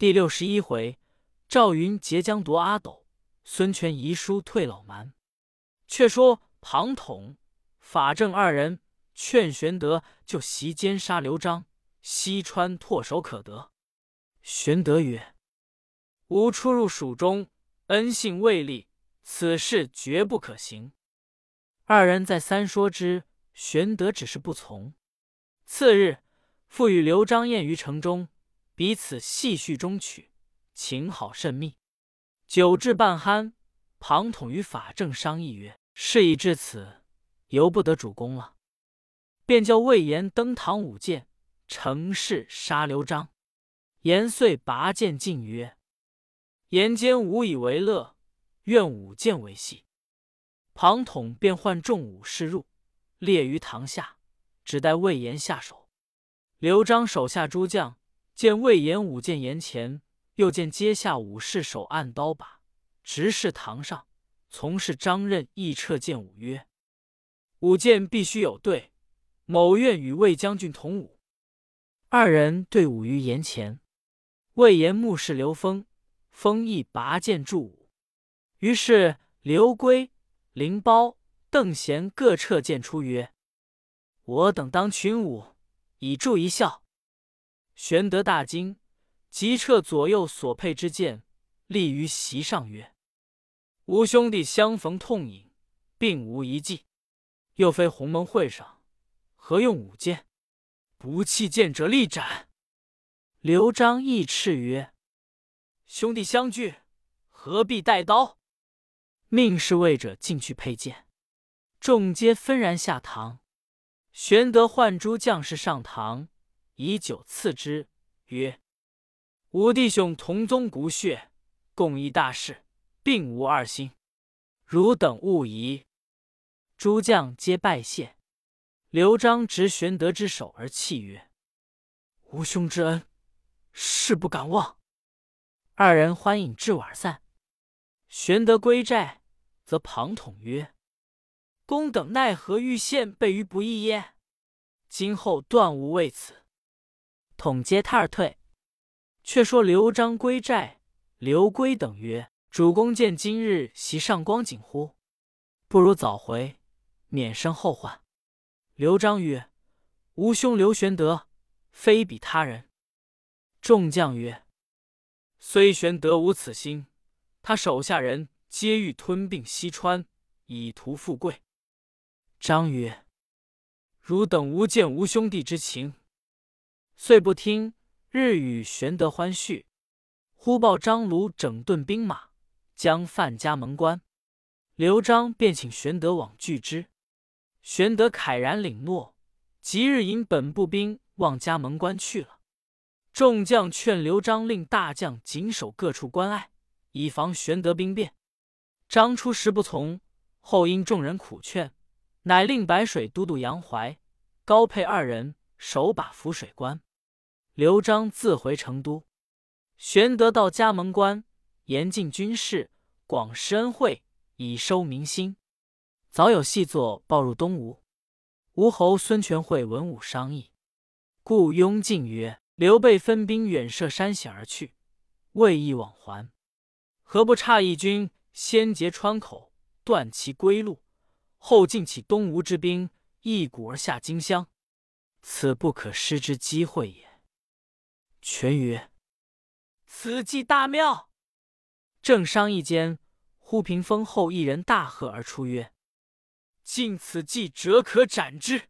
第六十一回，赵云截江夺阿斗，孙权遗书退老蛮。却说庞统、法正二人劝玄德就袭奸杀刘璋，西川唾手可得。玄德曰：“吾初入蜀中，恩信未立，此事绝不可行。”二人再三说之，玄德只是不从。次日，复与刘璋宴于城中，彼此细叙中曲，情好甚密。酒至半酣，庞统与法正商议曰：“事已至此，由不得主公了。”便叫魏延登堂舞剑，乘势杀刘璋。延遂拔剑进曰：“言间无以为乐，愿舞剑为戏。”庞统便唤众武士入，列于堂下，只待魏延下手。刘璋手下诸将见魏延舞剑言前，又见阶下武士手按刀把，直视堂上。从事张任亦撤剑舞曰：“舞剑必须有对，某愿与魏将军同舞。”二人对舞于檐前。魏延目视刘封，封亦拔剑助舞。于是刘规。凌包、邓贤各撤剑出，曰：“我等当群舞，以助一笑。”玄德大惊，即撤左右所佩之剑，立于席上，曰：“吾兄弟相逢痛饮，并无一计。又非鸿门会上，何用舞剑？不弃剑者，立斩！”刘璋亦叱曰：“兄弟相聚，何必带刀？”命侍卫者进去佩剑，众皆纷然下堂。玄德唤诸将士上堂，以酒赐之，曰：“吾弟兄同宗骨血，共议大事，并无二心，汝等勿疑。”诸将皆拜谢。刘璋执玄德之手而泣曰：“吾兄之恩，誓不敢忘。”二人欢饮至晚散。玄德归寨。则庞统曰：“公等奈何欲陷备于不义耶？今后断无为此。”统接他而退。却说刘璋归寨，刘归等曰：“主公见今日袭上光景乎？不如早回，免生后患。”刘璋曰：“吾兄刘玄德，非比他人。”众将曰：“虽玄德无此心，他手下人。”皆欲吞并西川，以图富贵。张曰：“汝等无见吾兄弟之情，遂不听。日与玄德欢叙，忽报张鲁整顿兵马，将犯家门关。刘璋便请玄德往拒之。玄德慨然领诺，即日引本部兵望家门关去了。众将劝刘璋令大将紧守各处关隘，以防玄德兵变。张初时不从，后因众人苦劝，乃令白水都督杨怀、高沛二人守把浮水关。刘璋自回成都。玄德到嘉门关，严禁军事，广施恩惠，以收民心。早有细作报入东吴。吴侯孙权会文武商议，故雍进曰：“刘备分兵远涉山险而去，未易往还，何不差一军？”先截川口，断其归路，后进起东吴之兵，一鼓而下荆襄，此不可失之机会也。权曰：“此计大妙。”正商议间，忽屏风后一人大喝而出曰：“尽此计，者可斩之，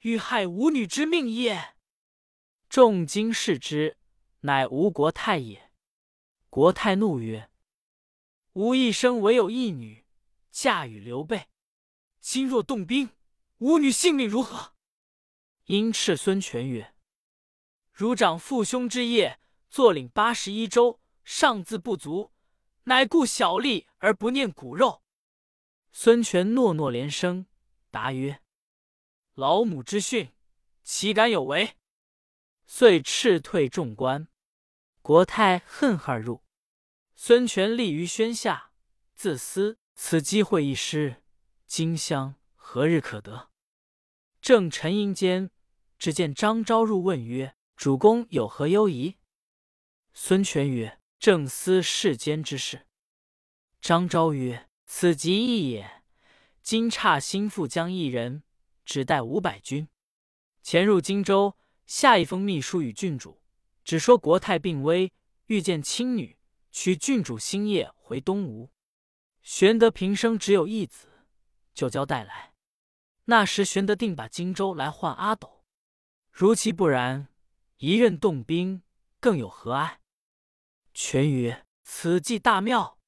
欲害吾女之命也。”众惊视之，乃吴国太也。国太怒曰：吾一生唯有一女，嫁与刘备。今若动兵，吾女性命如何？因斥孙权曰：“如长父兄之业，坐领八十一州，尚自不足，乃顾小利而不念骨肉。”孙权诺诺连声，答曰：“老母之训，岂敢有违？”遂斥退众官。国泰恨而入。孙权立于轩下，自思此机会一失，荆襄何日可得？正沉吟间，只见张昭入问曰：“主公有何忧疑？”孙权曰：“正思世间之事。”张昭曰：“此极易也。今差心腹将一人，只带五百军，潜入荆州，下一封密书与郡主，只说国泰病危，欲见亲女，取郡主星夜回东吴。玄德平生只有一子，就交带来。那时玄德定把荆州来换阿斗，如其不然，一任动兵，更有何碍？”权曰：“此计大妙。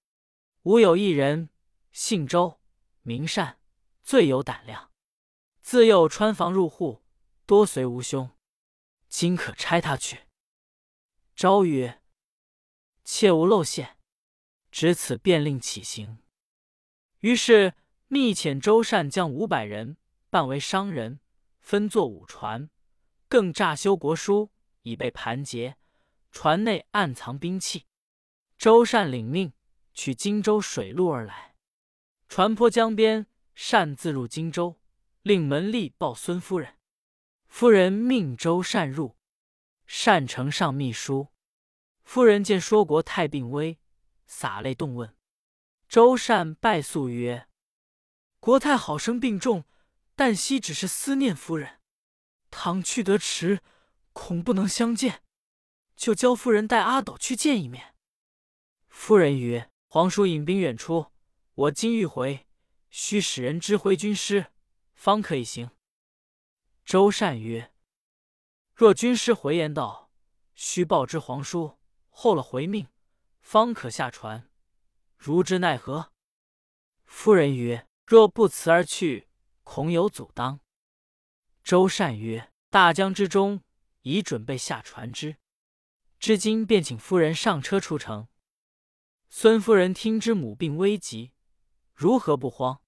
吾有一人，姓周，名善，最有胆量。自幼穿房入户，多随吾兄。今可差他去。”昭曰：“切勿露馅。”只此便令起行。于是密遣周善将五百人扮为商人，分作五船，更诈修国书，已被盘结。船内暗藏兵器，周善领命取荆州水路而来。船泊江边，擅自入荆州，令门吏报孙夫人。夫人命周善入，善呈上密书。夫人见说国太病危，洒泪动问。周善拜诉曰：“国太好生病重，旦夕只是思念夫人。倘去得迟，恐不能相见。”就教夫人带阿斗去见一面。夫人曰：“皇叔引兵远出，我今欲回，须使人知回军师，方可以行。”周善曰：“若军师回言道，须报知皇叔，候了回命，方可下船。如之奈何？”夫人曰：“若不辞而去，恐有阻当。”周善曰：“大江之中，已准备下船只。”至今便请夫人上车出城。孙夫人听知母病危急，如何不慌？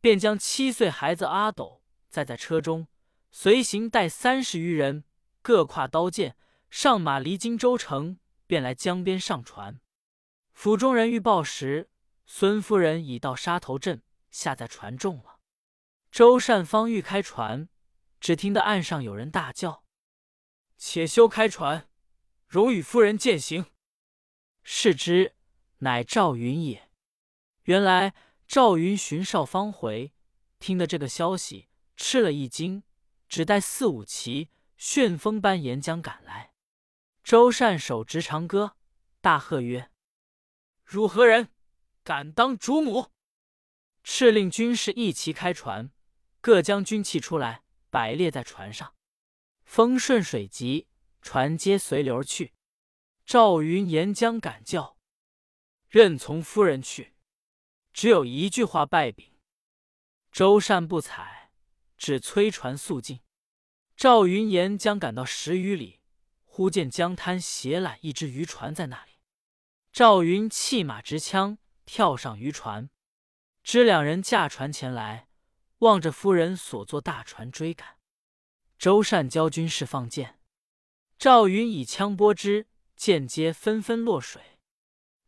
便将七岁孩子阿斗载在车中，随行带三十余人，各挎刀剑，上马离荆州城，便来江边上船。府中人欲报时，孙夫人已到沙头镇，下在船中了。周善方欲开船，只听得岸上有人大叫：“且休开船！”容与夫人践行。视之，乃赵云也。原来赵云寻少方回，听得这个消息，吃了一惊，只带四五骑，旋风般沿江赶来。周善手执长戈，大喝曰：“汝何人？敢当主母！”敕令军士一齐开船，各将军器出来，摆列在船上。风顺水急。船皆随流而去。赵云沿江赶叫，任从夫人去，只有一句话败禀。周善不睬，只催船速进。赵云沿江赶到十余里，忽见江滩斜揽一只渔船在那里。赵云弃马执枪，跳上渔船，知两人驾船前来，望着夫人所坐大船追赶。周善教军士放箭。赵云以枪拨之，箭皆纷纷落水。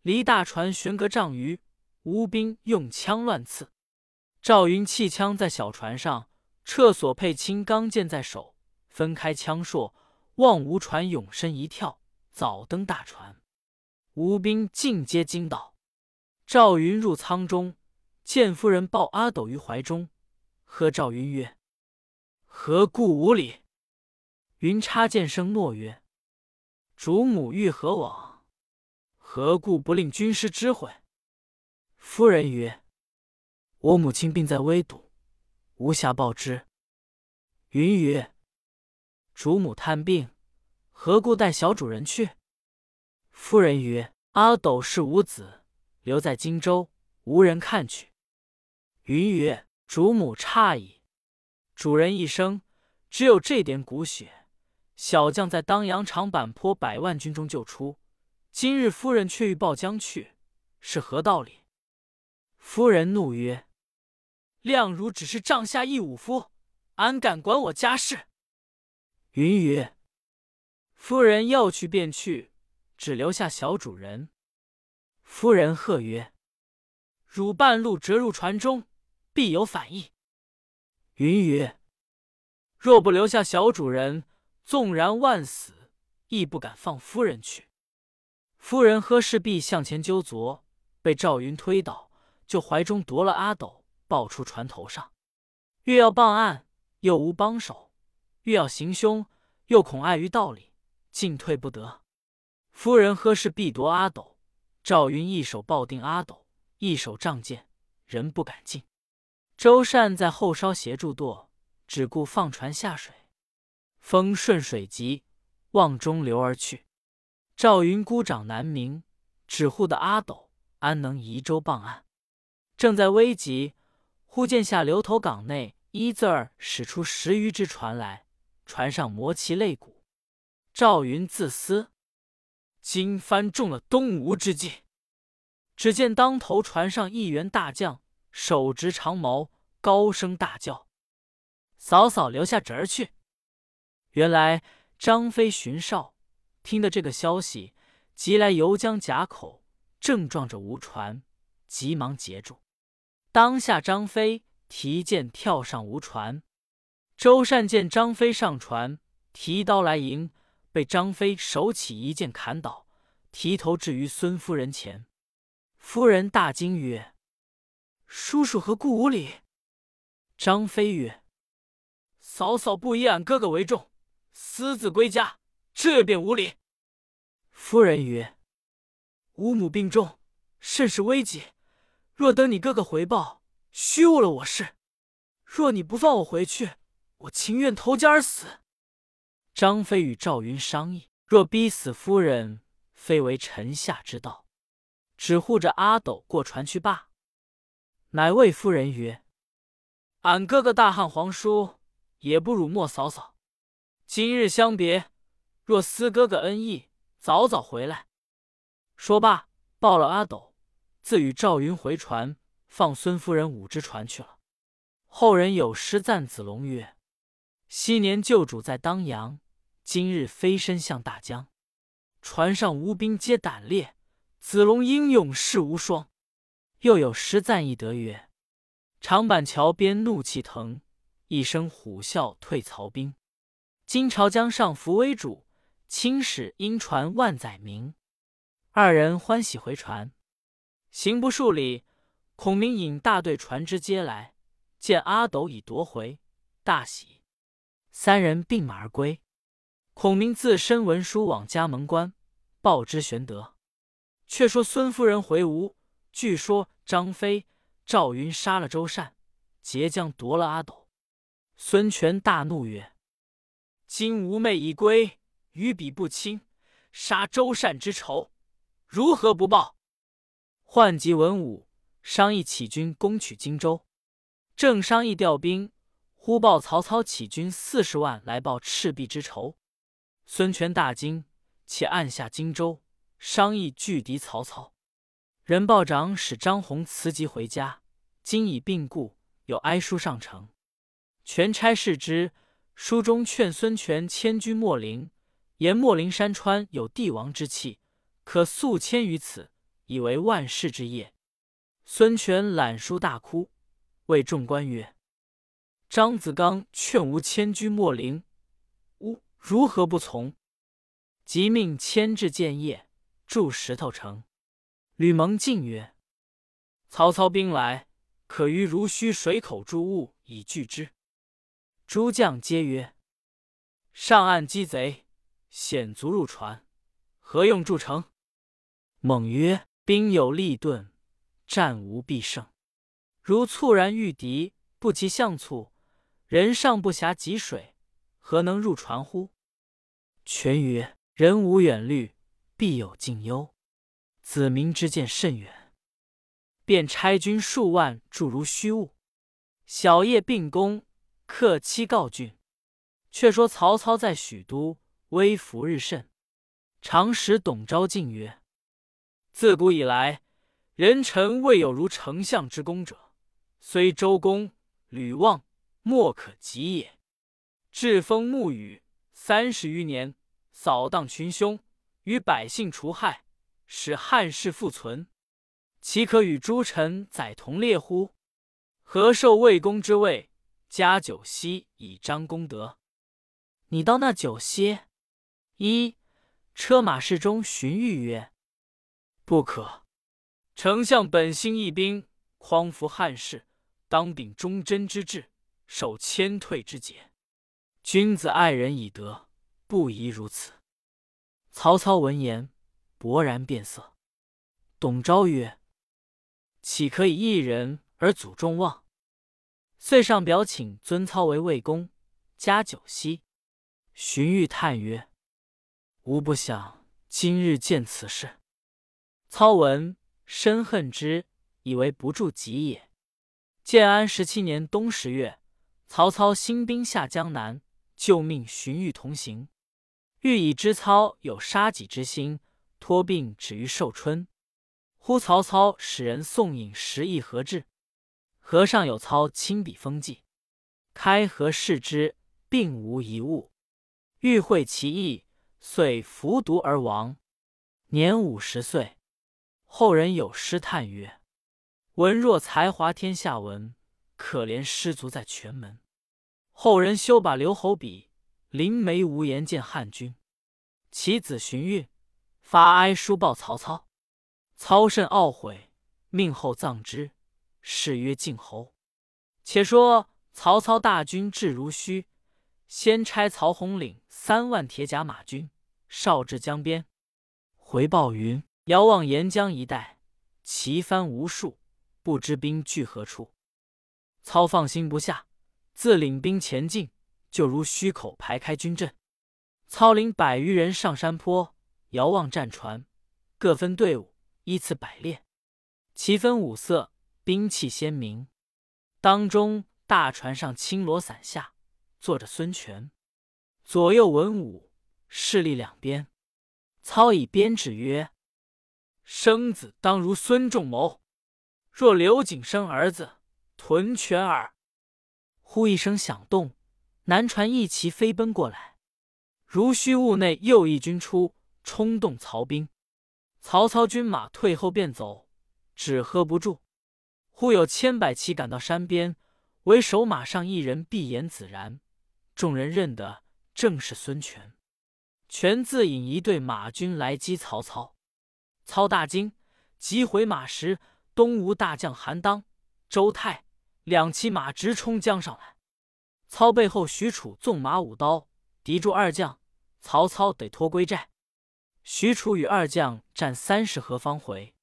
离大船悬隔丈余，吴兵用枪乱刺。赵云弃枪在小船上，撤所配青钢剑在手，分开枪槊，望吴船勇身一跳，早登大船。吴兵尽皆惊倒。赵云入舱中，见夫人抱阿斗于怀中，喝赵云曰：“何故无礼？”云插剑声诺曰：“主母欲何往？何故不令军师知会？”夫人曰：“我母亲病在危堵，无暇报之。”云曰：“主母探病，何故带小主人去？”夫人曰：“阿斗是无子，留在荆州，无人看去。”云曰：“主母诧异，主人一生只有这点骨血。”小将在当阳长坂坡百万军中救出，今日夫人却欲报将去，是何道理？夫人怒曰：“亮如只是帐下一武夫，安敢管我家事？”云曰：“夫人要去便去，只留下小主人。”夫人喝曰：“汝半路折入船中，必有反意。”云雨：“若不留下小主人。”纵然万死，亦不敢放夫人去。夫人呵氏必向前揪左，被赵云推倒，就怀中夺了阿斗，抱出船头上。欲要傍岸，又无帮手；欲要行凶，又恐碍于道理，进退不得。夫人喝势必夺阿斗，赵云一手抱定阿斗，一手仗剑，人不敢进。周善在后稍协助舵，只顾放船下水。风顺水急，望中流而去。赵云孤掌难鸣，只护的阿斗安能移舟傍岸？正在危急，忽见下流头港内一字儿驶出十余只船来，船上磨其擂鼓。赵云自思：今番中了东吴之计。只见当头船上一员大将，手执长矛，高声大叫：“嫂嫂留下侄儿去！”原来张飞巡哨，听得这个消息，急来游江夹口，正撞着吴船，急忙截住。当下张飞提剑跳上吴船，周善见张飞上船，提刀来迎，被张飞手起一剑砍倒，提头置于孙夫人前。夫人大惊曰：“叔叔何故无礼？”张飞曰：“嫂嫂不以俺哥哥为重。”私自归家，这便无礼。夫人曰：“吾母病重，甚是危急。若等你哥哥回报，虚误了我事。若你不放我回去，我情愿投江而死。”张飞与赵云商议：若逼死夫人，非为臣下之道，只护着阿斗过船去罢。乃谓夫人曰：“俺哥哥大汉皇叔，也不辱没嫂嫂。”今日相别，若思哥哥恩义，早早回来。说罢，抱了阿斗，自与赵云回船，放孙夫人五只船去了。后人有诗赞子龙曰：“昔年旧主在当阳，今日飞身向大江。船上无兵皆胆烈，子龙英勇势无双。”又有诗赞翼德曰：“长板桥边怒气腾，一声虎啸退曹兵。”今朝江上扶危主，青史因传万载名。二人欢喜回船，行不数里，孔明引大队船只接来，见阿斗已夺回，大喜。三人并马而归。孔明自身文书往家门关，报知玄德。却说孙夫人回吴，据说张飞、赵云杀了周善，截将夺了阿斗。孙权大怒曰：今吾妹已归，与彼不亲，杀周善之仇，如何不报？唤集文武，商议起军攻取荆州。正商议调兵，忽报曹操起军四十万来报赤壁之仇。孙权大惊，且按下荆州，商议拒敌曹操。人报长使张宏辞疾回家，今已病故，有哀书上呈。权差视之。书中劝孙权迁居秣陵，言秣陵山川有帝王之气，可速迁于此，以为万世之业。孙权览书大哭，谓众官曰：“张子刚劝吾迁居秣陵，吾如何不从？”即命迁至建业，筑石头城。吕蒙进曰：“曹操兵来，可于如须水口筑物以拒之。”诸将皆曰：“上岸击贼，险卒入船，何用筑城？”猛曰：“兵有利钝，战无必胜。如猝然遇敌，不及相促，人尚不暇汲水，何能入船乎？”权曰：“人无远虑，必有近忧。子民之见甚远，便差军数万驻如虚物，小夜并攻。”克期告郡。却说曹操在许都，威服日甚。常使董昭进曰：“自古以来，人臣未有如丞相之功者，虽周公、吕望，莫可及也。栉风沐雨，三十余年，扫荡群凶，与百姓除害，使汉室复存，岂可与诸臣载同列乎？何受魏公之位？”加九锡以彰功德。你到那九锡？一车马市中荀彧曰：“不可。丞相本心义兵，匡扶汉室，当秉忠贞之志，守谦退之节。君子爱人以德，不宜如此。”曹操闻言，勃然变色。董昭曰：“岂可以一人而阻众望？”遂上表请尊操为魏公，加九锡。荀彧叹曰：“吾不想今日见此事。”操闻，深恨之，以为不助己也。建安十七年冬十月，曹操兴兵下江南，就命荀彧同行。欲以知操有杀己之心，托病止于寿春。呼曹操使人送饮十亿盒至，盒上有操亲笔封记。开盒视之，并无一物。欲会其意，遂服毒而亡，年五十岁。后人有诗叹曰：“文若才华天下闻，可怜失足在泉门。”后人修把留侯笔。临眉无言见汉君，其子荀彧发哀书报曹操，操甚懊悔，命后葬之，谥曰晋侯。且说曹操大军至如须，先差曹洪领三万铁甲马军，哨至江边，回报云：遥望沿江一带，旗帆无数，不知兵聚何处。操放心不下，自领兵前进。就如虚口排开军阵，操领百余人上山坡，遥望战船，各分队伍，依次摆列，旗分五色，兵器鲜明。当中大船上青罗伞下坐着孙权，左右文武势力两边。操以鞭指曰：“生子当如孙仲谋，若刘景生儿子，屯泉耳。”呼一声响动。南船一齐飞奔过来，如虚雾内又一军出，冲动曹兵。曹操军马退后便走，只喝不住。忽有千百骑赶到山边，为首马上一人闭眼自然。众人认得正是孙权。权自引一队马军来击曹操，操大惊，急回马时，东吴大将韩当、周泰两骑马直冲江上来。操背后，许褚纵马舞刀，敌住二将。曹操得脱归寨。许褚与二将战三十合方回。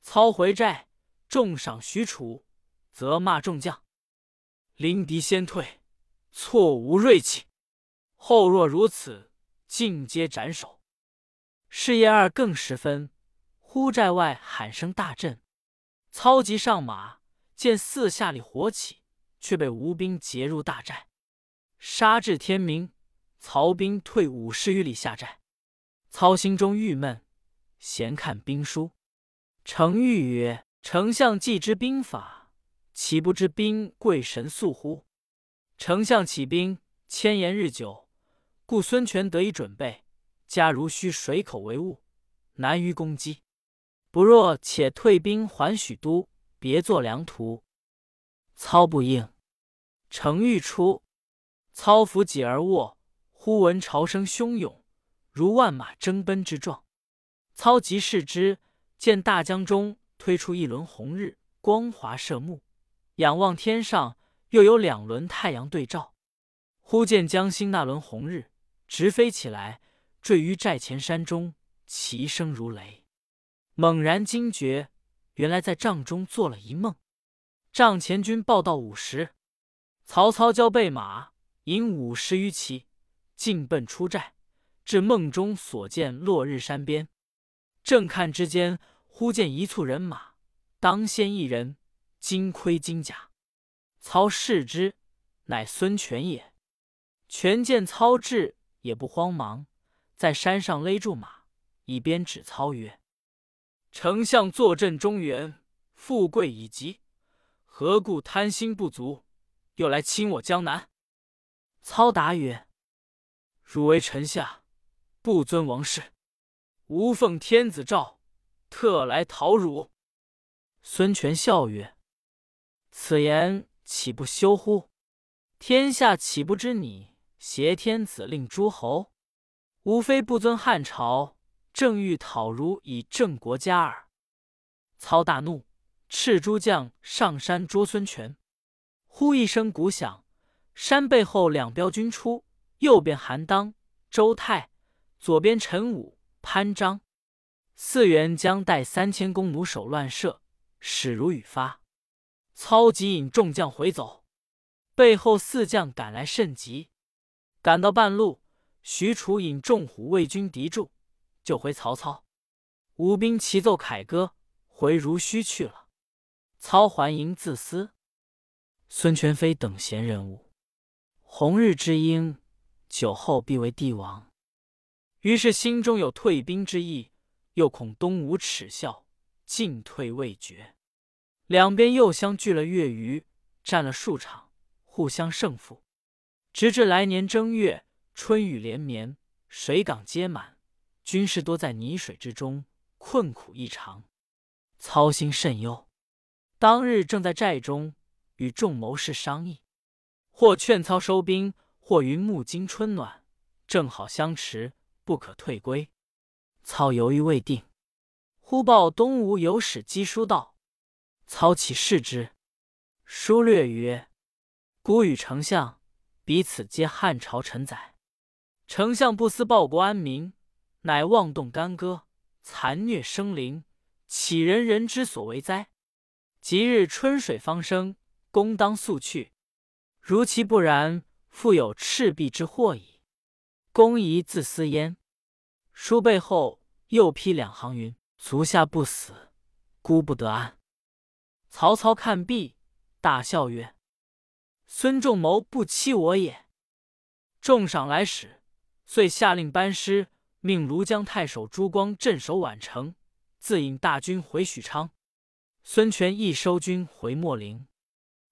操回寨，重赏许褚，责骂众将：“临敌先退，错无锐气。后若如此，尽皆斩首。”是夜二更时分，忽寨外喊声大震。操急上马，见四下里火起。却被吴兵截入大寨，杀至天明。曹兵退五十余里下寨。操心中郁闷，闲看兵书。程昱曰：“丞相既知兵法，岂不知兵贵神速乎？丞相起兵，千言日久，故孙权得以准备。家如须水口为务，难于攻击。不若且退兵还许都，别作良图。”操不应，程昱出，操扶戟而卧，忽闻潮声汹涌，如万马争奔之状。操即视之，见大江中推出一轮红日，光华射目。仰望天上，又有两轮太阳对照。忽见江心那轮红日直飞起来，坠于寨前山中，其声如雷。猛然惊觉，原来在帐中做了一梦。帐前军报到五时，曹操教备马引五十余骑，进奔出寨，至梦中所见落日山边。正看之间，忽见一簇人马，当先一人，金盔金甲。操视之，乃孙权也。权见操至，也不慌忙，在山上勒住马，一边指操曰：“丞相坐镇中原，富贵已极。”何故贪心不足，又来侵我江南？操答曰：“汝为臣下，不尊王室，吾奉天子诏，特来讨汝。”孙权笑曰：“此言岂不羞乎？天下岂不知你挟天子令诸侯？吾非不尊汉朝，正欲讨如以正国家耳。”操大怒，斥诸将上山捉孙权。忽一声鼓响，山背后两彪军出，右边韩当、周泰，左边陈武、潘璋。四员将带三千弓弩手乱射，矢如雨发。操急引众将回走，背后四将赶来甚急。赶到半路，许褚引众虎卫军敌住，救回曹操。吴兵齐奏凯歌，回如须去了。操还营自思：孙权非等闲人物，红日之鹰，久后必为帝王。于是心中有退兵之意。又恐东吴耻笑，进退未决。两边又相距了月余，战了数场，互相胜负。直至来年正月，春雨连绵，水港皆满，军士多在泥水之中，困苦异常，操心甚忧。当日正在寨中与众谋士商议，或劝操收兵，或云木金春暖，正好相持，不可退归。操犹豫未定，忽报东吴有使赍书到。操起视之，书略曰：“孤与丞相彼此皆汉朝臣宰，丞相不思报国安民，乃妄动干戈，残虐生灵，岂人人之所为哉？即日春水方生，公当速去。如其不然，复有赤壁之祸矣。公宜自私焉。”书背后又批两行云：“足下不死，孤不得安。”曹操看毕，大笑曰：“孙仲谋不欺我也。”重赏来使，遂下令班师，命庐江太守朱光镇守宛城，自引大军回许昌。孙权亦收军回秣陵。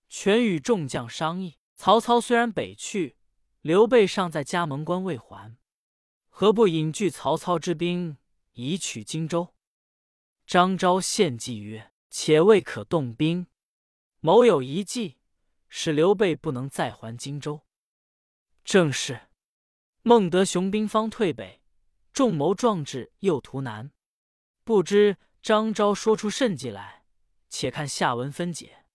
权与众将商议：曹操虽然北去，刘备尚在嘉门关未还。何不引拒曹操之兵，以取荆州？张昭献计曰：“且未可动兵，某有一计，使刘备不能再还荆州。”正是孟德雄兵方退北，众谋壮志又图南。不知张昭说出甚计来，且看下文分解。